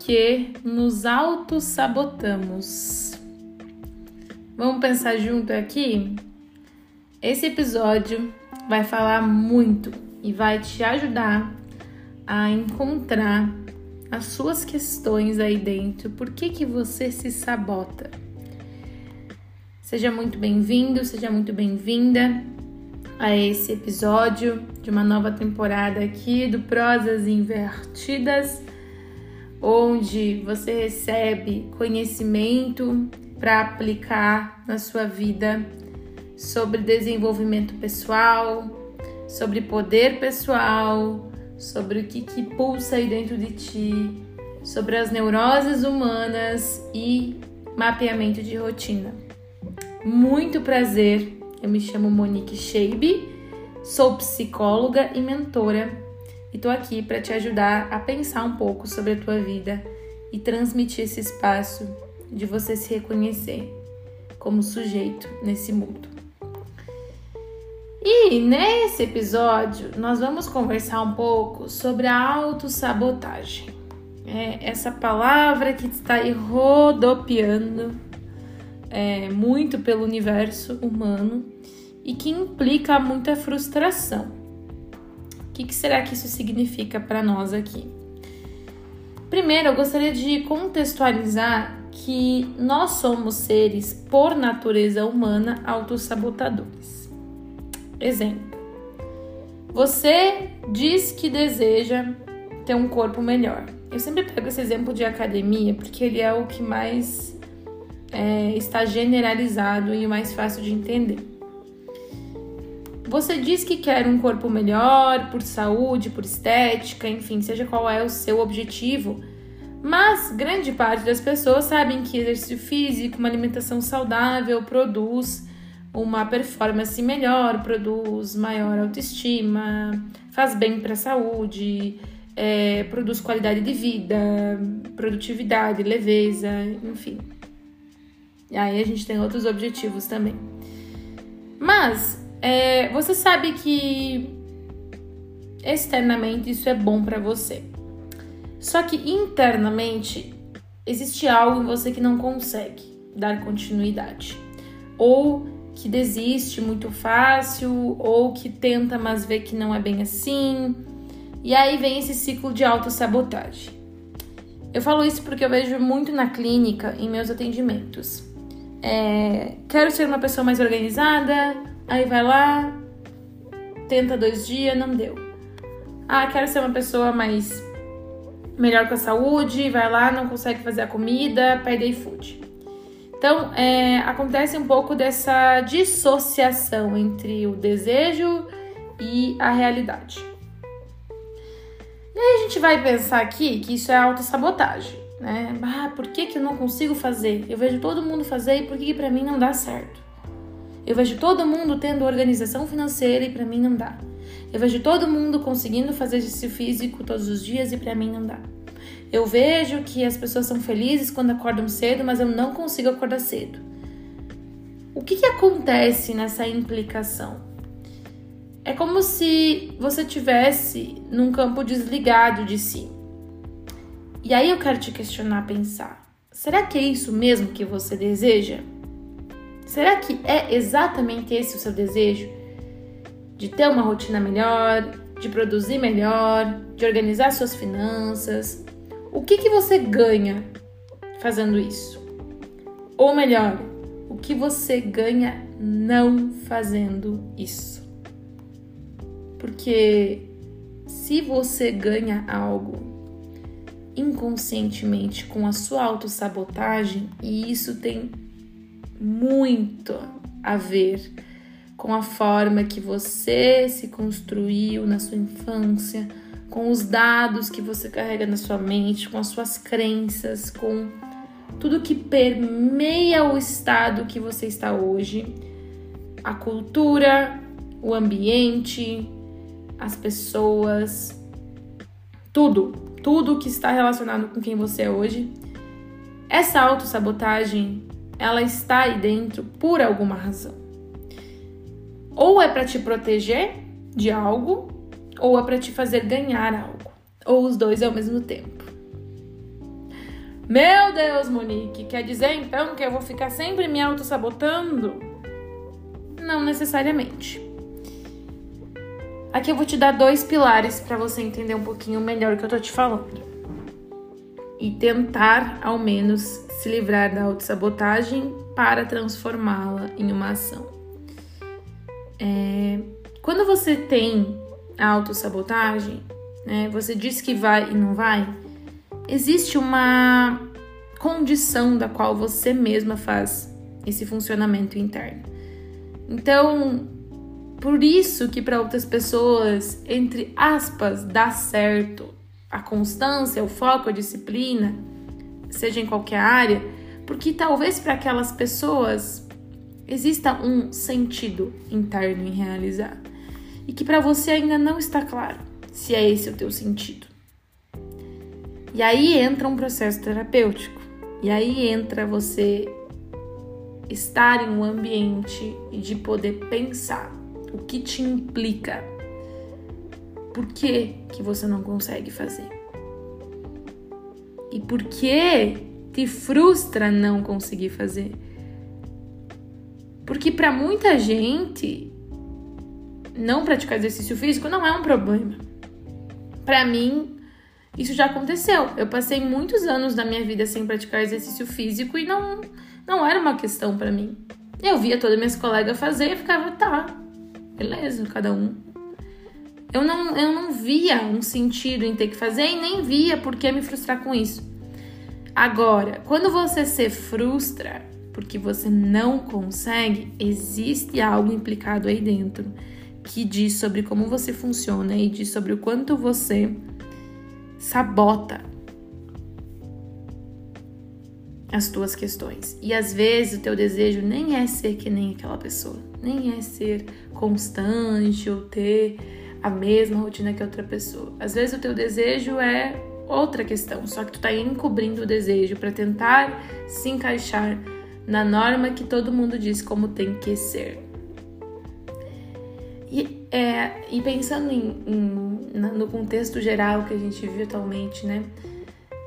que nos auto-sabotamos. Vamos pensar junto aqui? Esse episódio vai falar muito e vai te ajudar a encontrar as suas questões aí dentro. Por que, que você se sabota? Seja muito bem-vindo, seja muito bem-vinda a esse episódio de uma nova temporada aqui do Prosas Invertidas, onde você recebe conhecimento para aplicar na sua vida sobre desenvolvimento pessoal, sobre poder pessoal, sobre o que, que pulsa aí dentro de ti, sobre as neuroses humanas e mapeamento de rotina. Muito prazer, eu me chamo Monique Scheibe, sou psicóloga e mentora e tô aqui para te ajudar a pensar um pouco sobre a tua vida e transmitir esse espaço de você se reconhecer como sujeito nesse mundo. E nesse episódio nós vamos conversar um pouco sobre a autossabotagem. É essa palavra que está aí rodopiando é, muito pelo universo humano e que implica muita frustração. Que, que será que isso significa para nós aqui? Primeiro, eu gostaria de contextualizar que nós somos seres, por natureza humana, autossabotadores. Exemplo: você diz que deseja ter um corpo melhor. Eu sempre pego esse exemplo de academia porque ele é o que mais é, está generalizado e o mais fácil de entender. Você diz que quer um corpo melhor por saúde, por estética, enfim, seja qual é o seu objetivo, mas grande parte das pessoas sabem que exercício físico, uma alimentação saudável produz uma performance melhor, produz maior autoestima, faz bem para a saúde, é, produz qualidade de vida, produtividade, leveza, enfim. E aí a gente tem outros objetivos também. Mas é, você sabe que externamente isso é bom para você. Só que internamente existe algo em você que não consegue dar continuidade. Ou que desiste muito fácil ou que tenta, mas vê que não é bem assim. E aí vem esse ciclo de autossabotagem. Eu falo isso porque eu vejo muito na clínica, em meus atendimentos. É, quero ser uma pessoa mais organizada, aí vai lá, tenta dois dias, não deu. Ah, quero ser uma pessoa mais melhor com a saúde, vai lá, não consegue fazer a comida, pede iFood. Então, é, acontece um pouco dessa dissociação entre o desejo e a realidade. E aí a gente vai pensar aqui que isso é autossabotagem, né? Ah, por que, que eu não consigo fazer? Eu vejo todo mundo fazer e por que, que para mim não dá certo? Eu vejo todo mundo tendo organização financeira e para mim não dá. Eu vejo todo mundo conseguindo fazer exercício físico todos os dias e para mim não dá. Eu vejo que as pessoas são felizes quando acordam cedo, mas eu não consigo acordar cedo. O que, que acontece nessa implicação? É como se você tivesse num campo desligado de si. E aí eu quero te questionar, pensar: será que é isso mesmo que você deseja? Será que é exatamente esse o seu desejo? De ter uma rotina melhor, de produzir melhor, de organizar suas finanças, o que, que você ganha fazendo isso? Ou melhor, o que você ganha não fazendo isso? Porque se você ganha algo inconscientemente com a sua autossabotagem, e isso tem muito a ver com a forma que você se construiu na sua infância, com os dados que você carrega na sua mente, com as suas crenças, com tudo que permeia o estado que você está hoje, a cultura, o ambiente, as pessoas, tudo, tudo que está relacionado com quem você é hoje. Essa autossabotagem, ela está aí dentro por alguma razão. Ou é para te proteger de algo, ou é para te fazer ganhar algo, ou os dois ao mesmo tempo. Meu Deus, Monique, quer dizer então que eu vou ficar sempre me auto-sabotando? Não necessariamente. Aqui eu vou te dar dois pilares para você entender um pouquinho melhor o que eu tô te falando. E tentar, ao menos, se livrar da autossabotagem para transformá-la em uma ação. É... Quando você tem a autossabotagem, né, você diz que vai e não vai, existe uma condição da qual você mesma faz esse funcionamento interno. Então, por isso que para outras pessoas, entre aspas, dá certo a constância, o foco, a disciplina, seja em qualquer área, porque talvez para aquelas pessoas exista um sentido interno em realizar e que para você ainda não está claro se é esse o teu sentido. E aí entra um processo terapêutico. E aí entra você estar em um ambiente de poder pensar o que te implica. Por que, que você não consegue fazer? E por que te frustra não conseguir fazer? Porque para muita gente não praticar exercício físico não é um problema. Para mim, isso já aconteceu. Eu passei muitos anos da minha vida sem praticar exercício físico e não, não era uma questão para mim. Eu via todas minhas colegas fazer e ficava, tá, beleza, cada um. Eu não, eu não via um sentido em ter que fazer e nem via por que me frustrar com isso. Agora, quando você se frustra porque você não consegue, existe algo implicado aí dentro que diz sobre como você funciona e diz sobre o quanto você sabota as tuas questões. E às vezes o teu desejo nem é ser que nem aquela pessoa, nem é ser constante ou ter a mesma rotina que outra pessoa. Às vezes o teu desejo é outra questão, só que tu tá encobrindo o desejo para tentar se encaixar na norma que todo mundo diz como tem que ser. E, é, e pensando em, em, no contexto geral que a gente vive atualmente, né?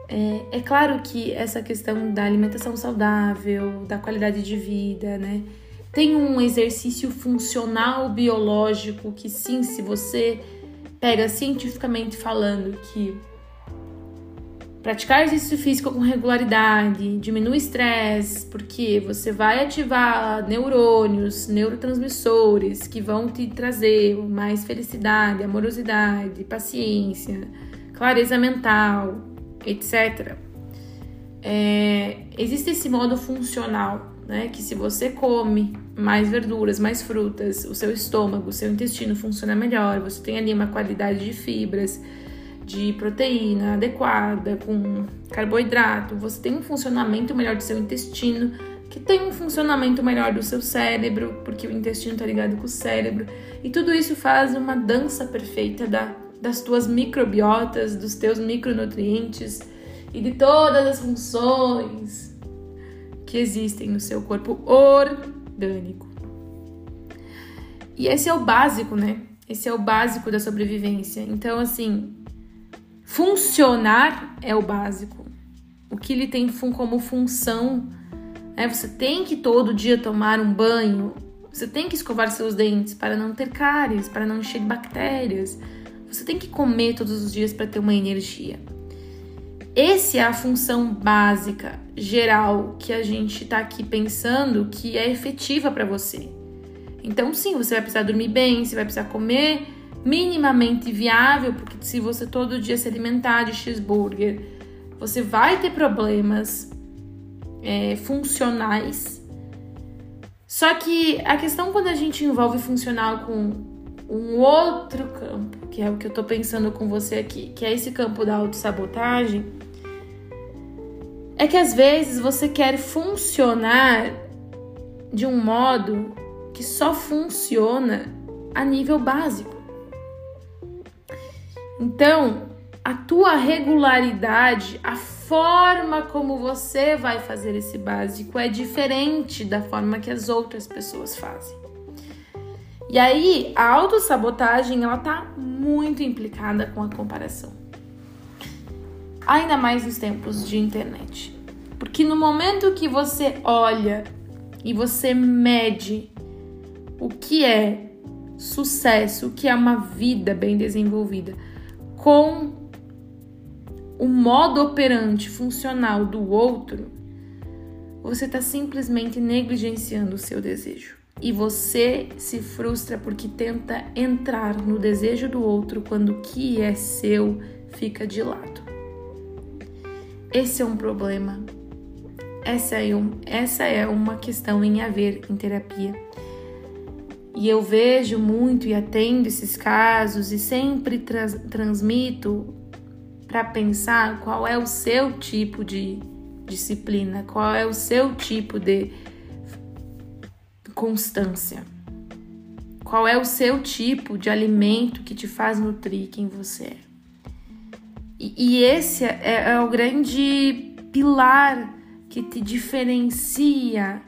É, é, claro que essa questão da alimentação saudável, da qualidade de vida, né? Tem um exercício funcional biológico que sim, se você pega cientificamente falando que Praticar exercício físico com regularidade diminui estresse, porque você vai ativar neurônios, neurotransmissores que vão te trazer mais felicidade, amorosidade, paciência, clareza mental, etc. É, existe esse modo funcional, né? Que se você come mais verduras, mais frutas, o seu estômago, o seu intestino funciona melhor, você tem ali uma qualidade de fibras de proteína adequada, com carboidrato, você tem um funcionamento melhor do seu intestino, que tem um funcionamento melhor do seu cérebro, porque o intestino está ligado com o cérebro, e tudo isso faz uma dança perfeita da, das tuas microbiotas, dos teus micronutrientes e de todas as funções que existem no seu corpo orgânico. E esse é o básico, né? Esse é o básico da sobrevivência. Então, assim, Funcionar é o básico. O que ele tem como função é você tem que todo dia tomar um banho, você tem que escovar seus dentes para não ter cáries, para não encher de bactérias. Você tem que comer todos os dias para ter uma energia. Essa é a função básica, geral, que a gente está aqui pensando que é efetiva para você. Então, sim, você vai precisar dormir bem, você vai precisar comer minimamente viável, porque se você todo dia se alimentar de cheeseburger, você vai ter problemas é, funcionais. Só que a questão quando a gente envolve funcional com um outro campo, que é o que eu tô pensando com você aqui, que é esse campo da autossabotagem, é que às vezes você quer funcionar de um modo que só funciona a nível básico. Então, a tua regularidade, a forma como você vai fazer esse básico é diferente da forma que as outras pessoas fazem. E aí, a autossabotagem, ela tá muito implicada com a comparação. Ainda mais nos tempos de internet. Porque no momento que você olha e você mede o que é sucesso, o que é uma vida bem desenvolvida, com o modo operante funcional do outro, você está simplesmente negligenciando o seu desejo. E você se frustra porque tenta entrar no desejo do outro quando o que é seu fica de lado. Esse é um problema. Essa é, um, essa é uma questão em haver em terapia. E eu vejo muito e atendo esses casos e sempre trans, transmito para pensar qual é o seu tipo de disciplina, qual é o seu tipo de constância, qual é o seu tipo de alimento que te faz nutrir quem você é. E, esse é, é o grande pilar que te diferencia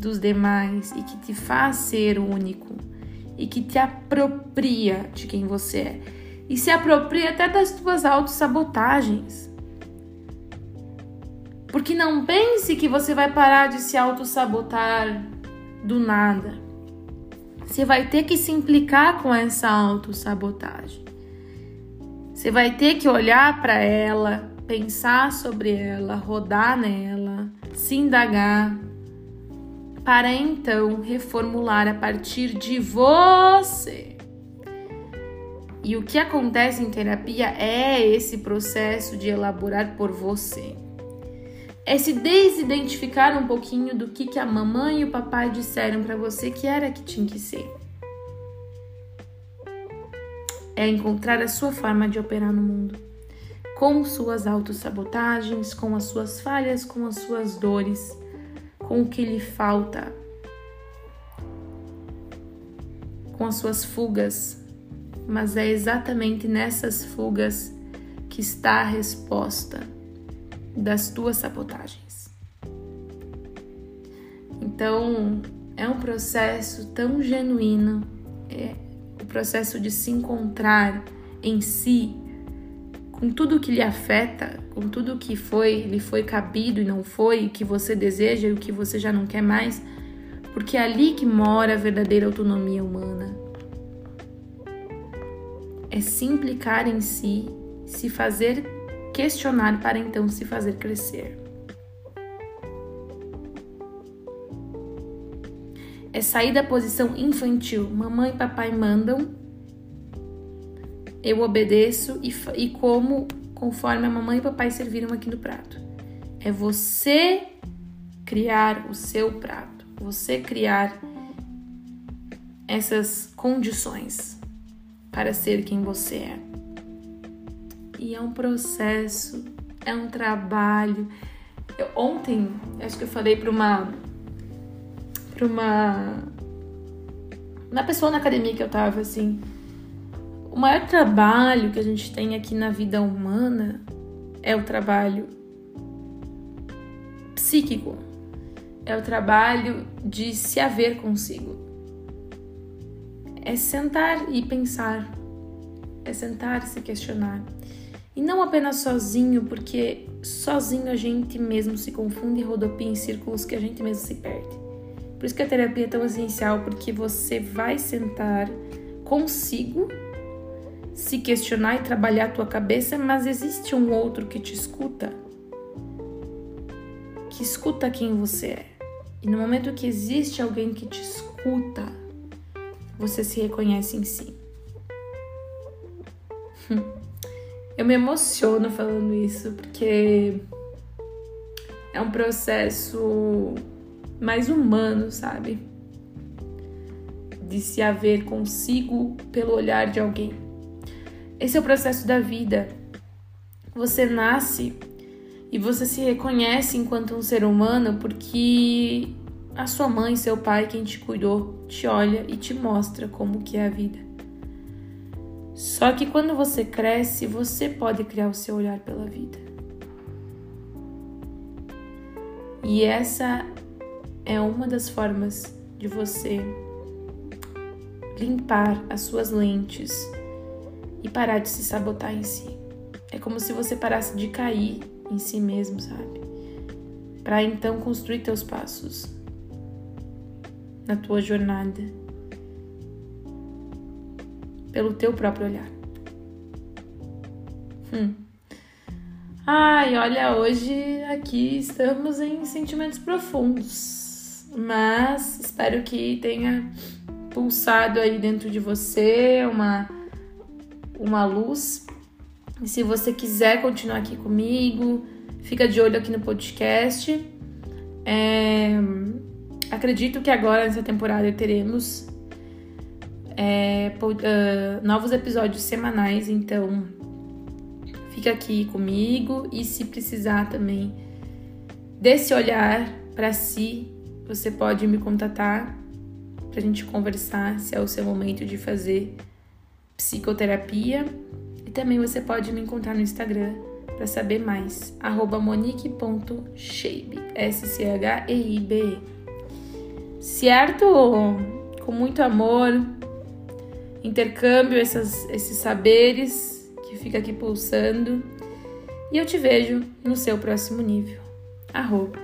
dos demais e que te faz ser único e que te apropria de quem você é e se apropria até das tuas autossabotagens. Porque não pense que você vai parar de se autossabotar do nada. Você vai ter que se implicar com essa autossabotagem. Você vai ter que olhar para ela, pensar sobre ela, rodar nela, se indagar, para então reformular a partir de você. E o que acontece em terapia é esse processo de elaborar por você. É se desidentificar um pouquinho do que, que a mamãe e o papai disseram para você que era que tinha que ser. É encontrar a sua forma de operar no mundo, com suas autossabotagens, com as suas falhas, com as suas dores com o que lhe falta, com as suas fugas, mas é exatamente nessas fugas que está a resposta das tuas sabotagens. Então, é um processo tão genuíno, é processo de se encontrar em si com tudo que lhe afeta, com tudo que foi, lhe foi cabido e não foi, o que você deseja e o que você já não quer mais, porque é ali que mora a verdadeira autonomia humana. É se implicar em si, se fazer questionar para então se fazer crescer. É sair da posição infantil. Mamãe e papai mandam, eu obedeço e, e como conforme a mamãe e papai serviram aqui no prato. É você criar o seu prato, você criar essas condições para ser quem você é. E é um processo, é um trabalho. Eu, ontem, acho que eu falei para uma para uma uma pessoa na academia que eu tava assim, o maior trabalho que a gente tem aqui na vida humana é o trabalho psíquico, é o trabalho de se haver consigo. É sentar e pensar, é sentar e se questionar. E não apenas sozinho, porque sozinho a gente mesmo se confunde e rodopia em círculos que a gente mesmo se perde. Por isso que a terapia é tão essencial, porque você vai sentar consigo se questionar e trabalhar a tua cabeça, mas existe um outro que te escuta, que escuta quem você é. E no momento que existe alguém que te escuta, você se reconhece em si. Eu me emociono falando isso porque é um processo mais humano, sabe? De se haver consigo pelo olhar de alguém. Esse é o processo da vida. Você nasce e você se reconhece enquanto um ser humano porque a sua mãe, seu pai, quem te cuidou, te olha e te mostra como que é a vida. Só que quando você cresce, você pode criar o seu olhar pela vida. E essa é uma das formas de você limpar as suas lentes e parar de se sabotar em si. é como se você parasse de cair em si mesmo, sabe? Para então construir teus passos na tua jornada pelo teu próprio olhar. Hum. Ai, olha, hoje aqui estamos em sentimentos profundos, mas espero que tenha pulsado aí dentro de você uma, uma luz. E se você quiser continuar aqui comigo, fica de olho aqui no podcast. É, acredito que agora nessa temporada teremos é, uh, novos episódios semanais, então fica aqui comigo e se precisar também desse olhar para si, você pode me contatar para a gente conversar se é o seu momento de fazer psicoterapia. E também você pode me encontrar no Instagram para saber mais, monique.sheibe, S-C-H-E-I-B-E. Certo? Com muito amor, intercâmbio essas, esses saberes que fica aqui pulsando. E eu te vejo no seu próximo nível. Arroba